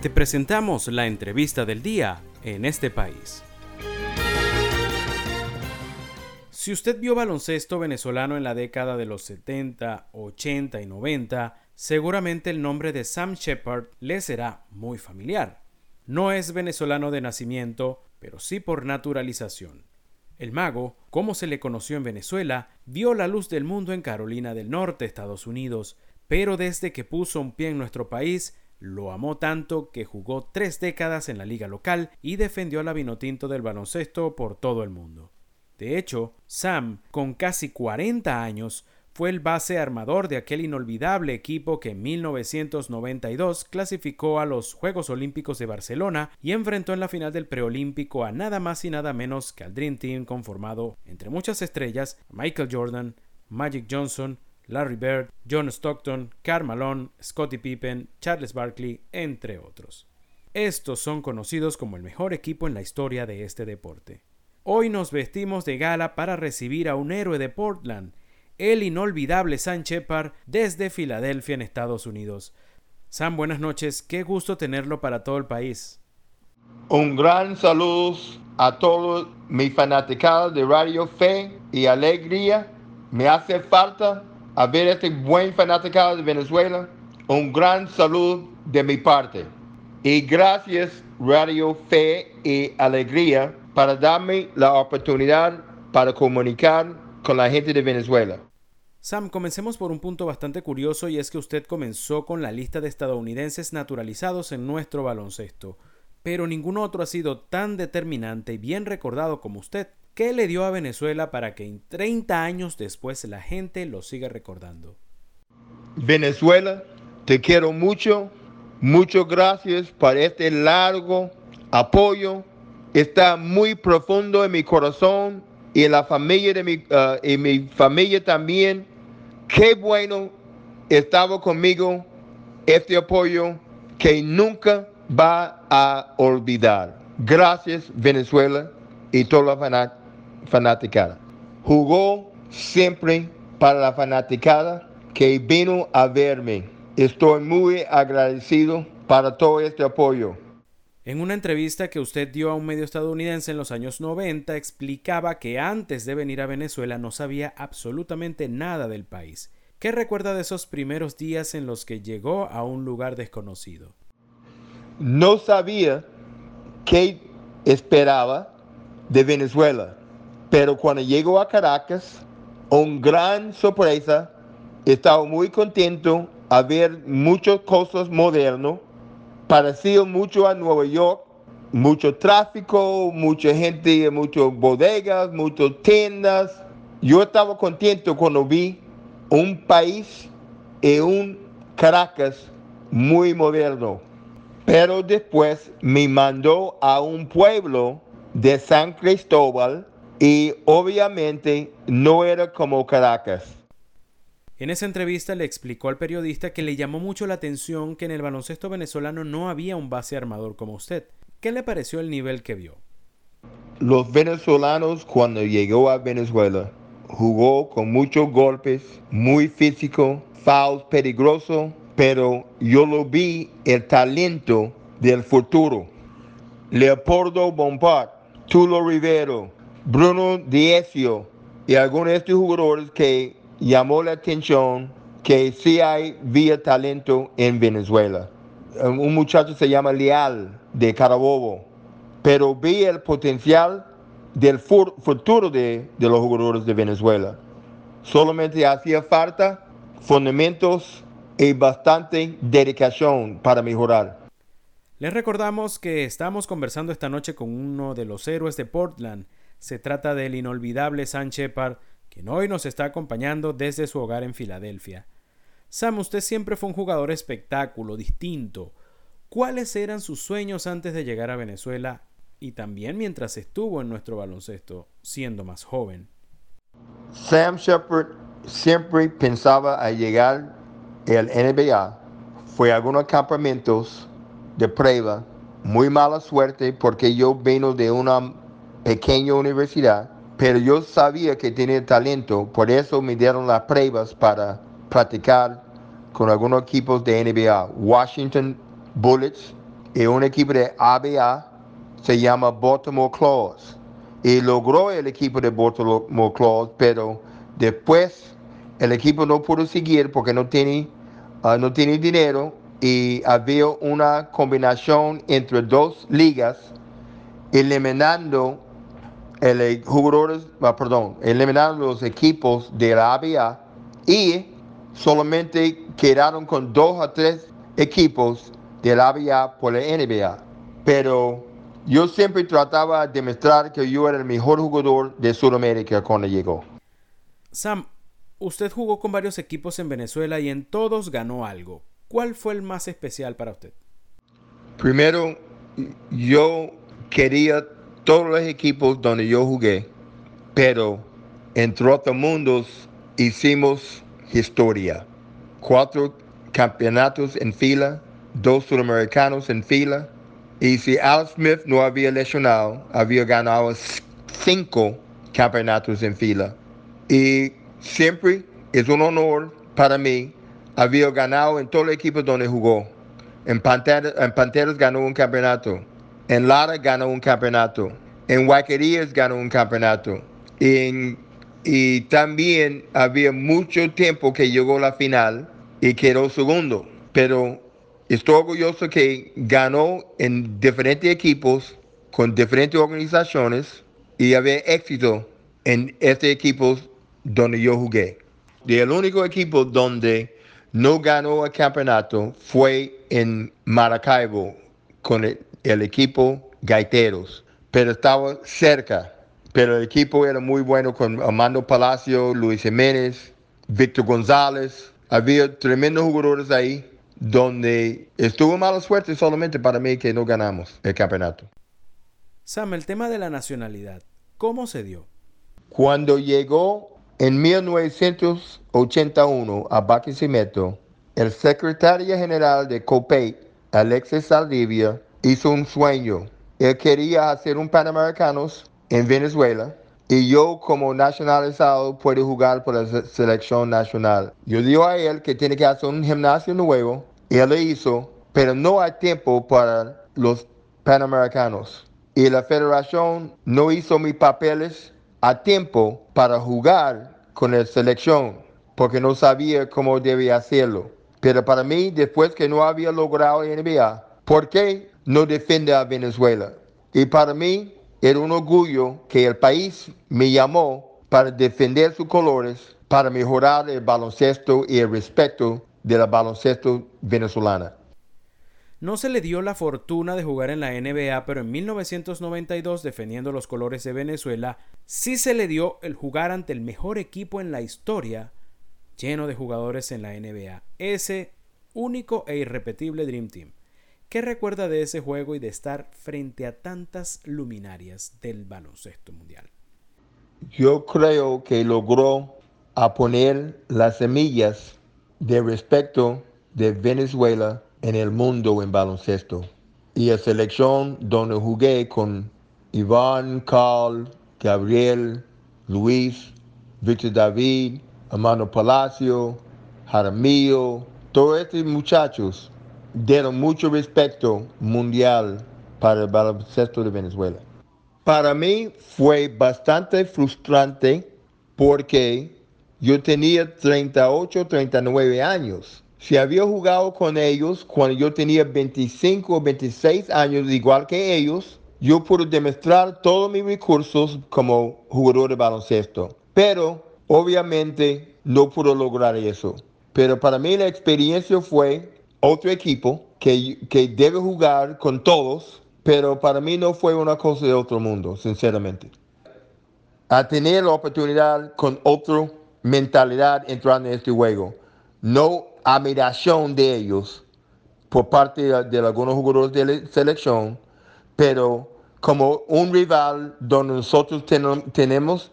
Te presentamos la entrevista del día en este país. Si usted vio baloncesto venezolano en la década de los 70, 80 y 90, seguramente el nombre de Sam Shepard le será muy familiar. No es venezolano de nacimiento, pero sí por naturalización. El mago, como se le conoció en Venezuela, vio la luz del mundo en Carolina del Norte, Estados Unidos, pero desde que puso un pie en nuestro país, lo amó tanto que jugó tres décadas en la liga local y defendió a la Vinotinto del baloncesto por todo el mundo. De hecho, Sam, con casi 40 años, fue el base armador de aquel inolvidable equipo que en 1992 clasificó a los Juegos Olímpicos de Barcelona y enfrentó en la final del preolímpico a nada más y nada menos que al Dream Team conformado, entre muchas estrellas, Michael Jordan, Magic Johnson, Larry Bird, John Stockton, Malone, Scottie Pippen, Charles Barkley, entre otros. Estos son conocidos como el mejor equipo en la historia de este deporte. Hoy nos vestimos de gala para recibir a un héroe de Portland, el inolvidable Sam Shepard desde Filadelfia en Estados Unidos. Sam, buenas noches, qué gusto tenerlo para todo el país. Un gran saludo a todos mis fanáticos de Radio Fe y Alegría. Me hace falta ver este buen fanático de Venezuela. Un gran saludo de mi parte. Y gracias Radio Fe y Alegría para darme la oportunidad para comunicar con la gente de Venezuela. Sam, comencemos por un punto bastante curioso y es que usted comenzó con la lista de estadounidenses naturalizados en nuestro baloncesto, pero ningún otro ha sido tan determinante y bien recordado como usted. ¿Qué le dio a Venezuela para que 30 años después la gente lo siga recordando? Venezuela, te quiero mucho. Muchas gracias por este largo apoyo está muy profundo en mi corazón y en la familia de mi, uh, mi familia también. Qué bueno estaba conmigo este apoyo que nunca va a olvidar. Gracias Venezuela y toda la fanaticada. Jugó siempre para la fanaticada que vino a verme. Estoy muy agradecido para todo este apoyo. En una entrevista que usted dio a un medio estadounidense en los años 90, explicaba que antes de venir a Venezuela no sabía absolutamente nada del país. ¿Qué recuerda de esos primeros días en los que llegó a un lugar desconocido? No sabía qué esperaba de Venezuela, pero cuando llegó a Caracas, un gran sorpresa, estaba muy contento a ver muchas cosas modernas parecido mucho a Nueva York, mucho tráfico, mucha gente, muchas bodegas, muchas tiendas. Yo estaba contento cuando vi un país y un Caracas muy moderno. Pero después me mandó a un pueblo de San Cristóbal y obviamente no era como Caracas. En esa entrevista le explicó al periodista que le llamó mucho la atención que en el baloncesto venezolano no había un base armador como usted. ¿Qué le pareció el nivel que vio? Los venezolanos cuando llegó a Venezuela jugó con muchos golpes, muy físico, fouls peligroso, pero yo lo vi el talento del futuro. Leopoldo Bompard, Tulo Rivero, Bruno Diesio y algunos de estos jugadores que llamó la atención que sí hay vía talento en Venezuela. Un muchacho se llama Leal de Carabobo, pero vi el potencial del futuro de, de los jugadores de Venezuela. Solamente hacía falta fundamentos y bastante dedicación para mejorar. Les recordamos que estamos conversando esta noche con uno de los héroes de Portland. Se trata del inolvidable San Shepard, quien hoy nos está acompañando desde su hogar en Filadelfia. Sam, usted siempre fue un jugador espectáculo, distinto. ¿Cuáles eran sus sueños antes de llegar a Venezuela y también mientras estuvo en nuestro baloncesto, siendo más joven? Sam Shepard siempre pensaba a llegar al NBA. Fue a algunos campamentos de prueba. Muy mala suerte porque yo vino de una pequeña universidad pero yo sabía que tenía talento, por eso me dieron las pruebas para practicar con algunos equipos de NBA, Washington Bullets y un equipo de ABA se llama Baltimore Claws. Y logró el equipo de Baltimore Claws, pero después el equipo no pudo seguir porque no tiene, ah, no tiene dinero y había una combinación entre dos ligas eliminando el jugadores, ah, perdón, eliminando los equipos de la ABA y solamente quedaron con dos o tres equipos de la ABA por la NBA. Pero yo siempre trataba de demostrar que yo era el mejor jugador de Sudamérica cuando llegó. Sam, usted jugó con varios equipos en Venezuela y en todos ganó algo. ¿Cuál fue el más especial para usted? Primero, yo quería todos los equipos donde yo jugué, pero entre otros mundos hicimos historia. Cuatro campeonatos en fila, dos sudamericanos en fila. Y si Al Smith no había lesionado, había ganado cinco campeonatos en fila. Y siempre es un honor para mí había ganado en todos los equipos donde jugó. En Panteras, en Panteras ganó un campeonato. En Lara ganó un campeonato. En Guaquerías ganó un campeonato. y también había mucho tiempo que llegó a la final y quedó segundo. Pero estoy orgulloso que ganó en diferentes equipos, con diferentes organizaciones y había éxito en estos equipos donde yo jugué. Y el único equipo donde no ganó el campeonato fue en Maracaibo con el, equipo Gaiteros, pero estaba cerca. Pero el equipo era muy bueno con Armando Palacio, Luis Jiménez, Víctor González. Había tremendos jugadores ahí donde estuvo mala suerte solamente para mí que no ganamos el campeonato. Sam, el tema de la nacionalidad, ¿cómo se dio? Cuando llegó en 1981 a Barquisimeto, el secretario general de COPEI, Alexis Saldivia, hizo un sueño. Él quería hacer un Panamericanos en Venezuela y yo como nacionalizado puedo jugar por la selección nacional. Yo digo a él que tiene que hacer un gimnasio nuevo él lo hizo, pero no hay tiempo para los Panamericanos. Y la federación no hizo mis papeles a tiempo para jugar con la selección, porque no sabía cómo debía hacerlo. Pero para mí, después que no había logrado la NBA, ¿por qué no defiende a Venezuela? Y para mí era un orgullo que el país me llamó para defender sus colores, para mejorar el baloncesto y el respeto de la baloncesto venezolana. No se le dio la fortuna de jugar en la NBA, pero en 1992, defendiendo los colores de Venezuela, sí se le dio el jugar ante el mejor equipo en la historia, lleno de jugadores en la NBA, ese único e irrepetible Dream Team. ¿Qué recuerda de ese juego y de estar frente a tantas luminarias del baloncesto mundial? Yo creo que logró a poner las semillas de respeto de Venezuela en el mundo en baloncesto. Y la selección donde jugué con Iván, Carl, Gabriel, Luis, Victor David, Amano Palacio, Jaramillo, todos estos muchachos dieron mucho respeto mundial para el baloncesto de Venezuela. Para mí fue bastante frustrante porque yo tenía 38, 39 años si había jugado con ellos cuando yo tenía 25 o 26 años, igual que ellos, yo pude demostrar todos mis recursos como jugador de baloncesto. Pero obviamente no pude lograr eso. Pero para mí la experiencia fue otro equipo que, que debe jugar con todos, pero para mí no fue una cosa de otro mundo, sinceramente. A tener la oportunidad con otra mentalidad entrando en este juego. No admiración de ellos por parte de, algunos jugadores de la selección, pero como un rival donde nosotros tenemos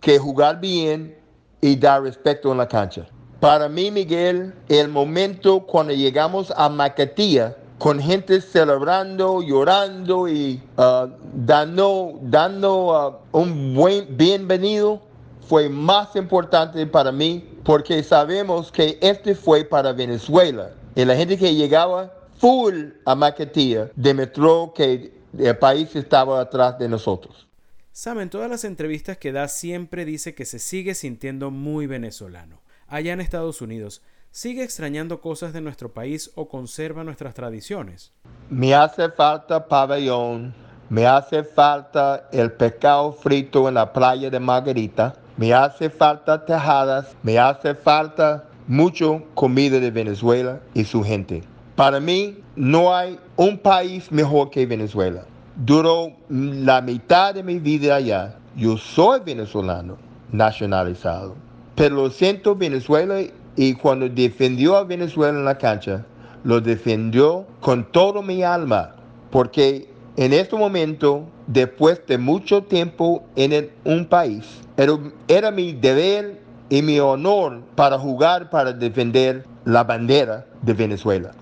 que jugar bien y dar respeto en la cancha. Para mí, Miguel, el momento cuando llegamos a Macatía, con gente celebrando, llorando y uh, dando, dando uh, un buen bienvenido, fue más importante para mí porque sabemos que este fue para Venezuela. Y la gente que llegaba full a Maquetía demostró que el país estaba atrás de nosotros. Sam en todas las entrevistas que da siempre dice que se sigue sintiendo muy venezolano. Allá en Estados Unidos, ¿sigue extrañando cosas de nuestro país o conserva nuestras tradiciones? Me hace falta pabellón, me hace falta el pescado frito en la playa de Margarita, me hace falta tejadas, me hace falta mucho comida de Venezuela y su gente. Para mí no hay un país mejor que Venezuela. Duró la mitad de mi vida allá. Yo soy venezolano, nacionalizado. Pero lo siento Venezuela y cuando defendió a Venezuela en la cancha, lo defendió con todo mi alma. Porque en este momento, después de mucho tiempo en un país, era, era mi deber y mi honor para jugar para defender la bandera de Venezuela.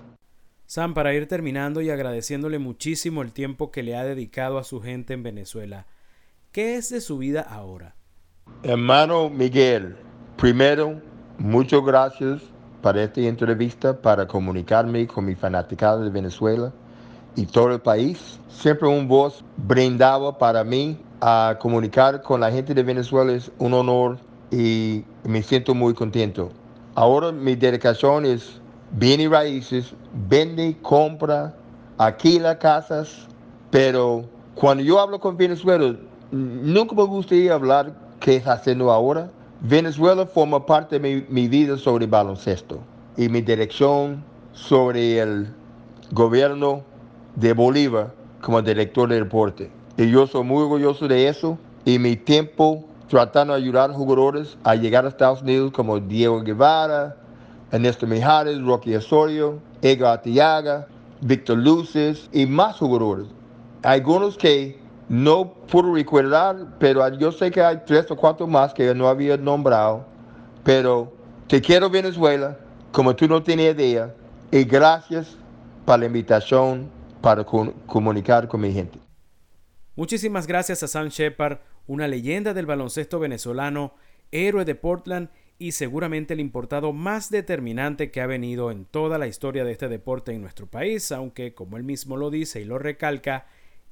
Sam, para ir terminando y agradeciéndole muchísimo el tiempo que le ha dedicado a su gente en Venezuela, ¿qué es de su vida ahora? Hermano Miguel, primero, muchas gracias para esta entrevista, para comunicarme con mi fanaticada de Venezuela y todo el país. Siempre un voz brindaba para mí a comunicar con la gente de Venezuela es un honor y me siento muy contento. Ahora mi dedicación es bienes raíces, vende, compra, alquila casas, pero cuando yo hablo con Venezuela, nunca me gustaría hablar qué es haciendo ahora. Venezuela forma parte de mi, vida sobre baloncesto y mi dirección sobre el gobierno de Bolívar como director de deporte. Y yo soy muy orgulloso de eso y mi tiempo tratando de ayudar a jugadores a llegar a Estados Unidos como Diego Guevara, Ernesto Mijares, Rocky Osorio, Ego Atiaga, Víctor Luces y más jugadores. Algunos que no puedo recordar, pero yo sé que hay tres o cuatro más que no había nombrado. Pero te quiero Venezuela, como tú no tienes idea, y gracias por la invitación para comunicar con mi gente. Muchísimas gracias a Sam Shepard, una leyenda del baloncesto venezolano, héroe de Portland y seguramente el importado más determinante que ha venido en toda la historia de este deporte en nuestro país, aunque, como él mismo lo dice y lo recalca,